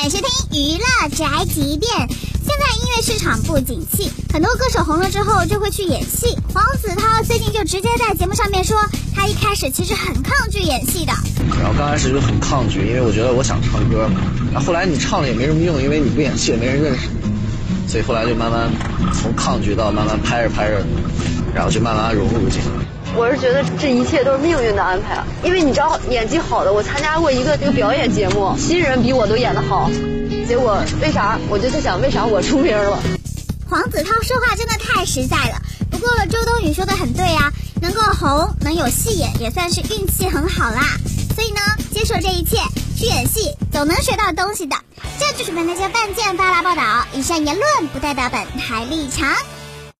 感谢听娱乐宅急便。现在音乐市场不景气，很多歌手红了之后就会去演戏。黄子韬最近就直接在节目上面说，他一开始其实很抗拒演戏的。然后刚开始就很抗拒，因为我觉得我想唱歌嘛。然后后来你唱了也没什么用，因为你不演戏也没人认识你。所以后来就慢慢从抗拒到慢慢拍着拍着，然后就慢慢融入进来。我是觉得这一切都是命运的安排，因为你知道演技好的，我参加过一个这个表演节目，新人比我都演得好。结果为啥？我就在想，为啥我出名了？黄子韬说话真的太实在了。不过周冬雨说的很对啊，能够红，能有戏演，也算是运气很好啦。所以呢，接受这一切，去演戏总能学到东西的。这就是本台半件发来报道，以上言论不代表本台立场。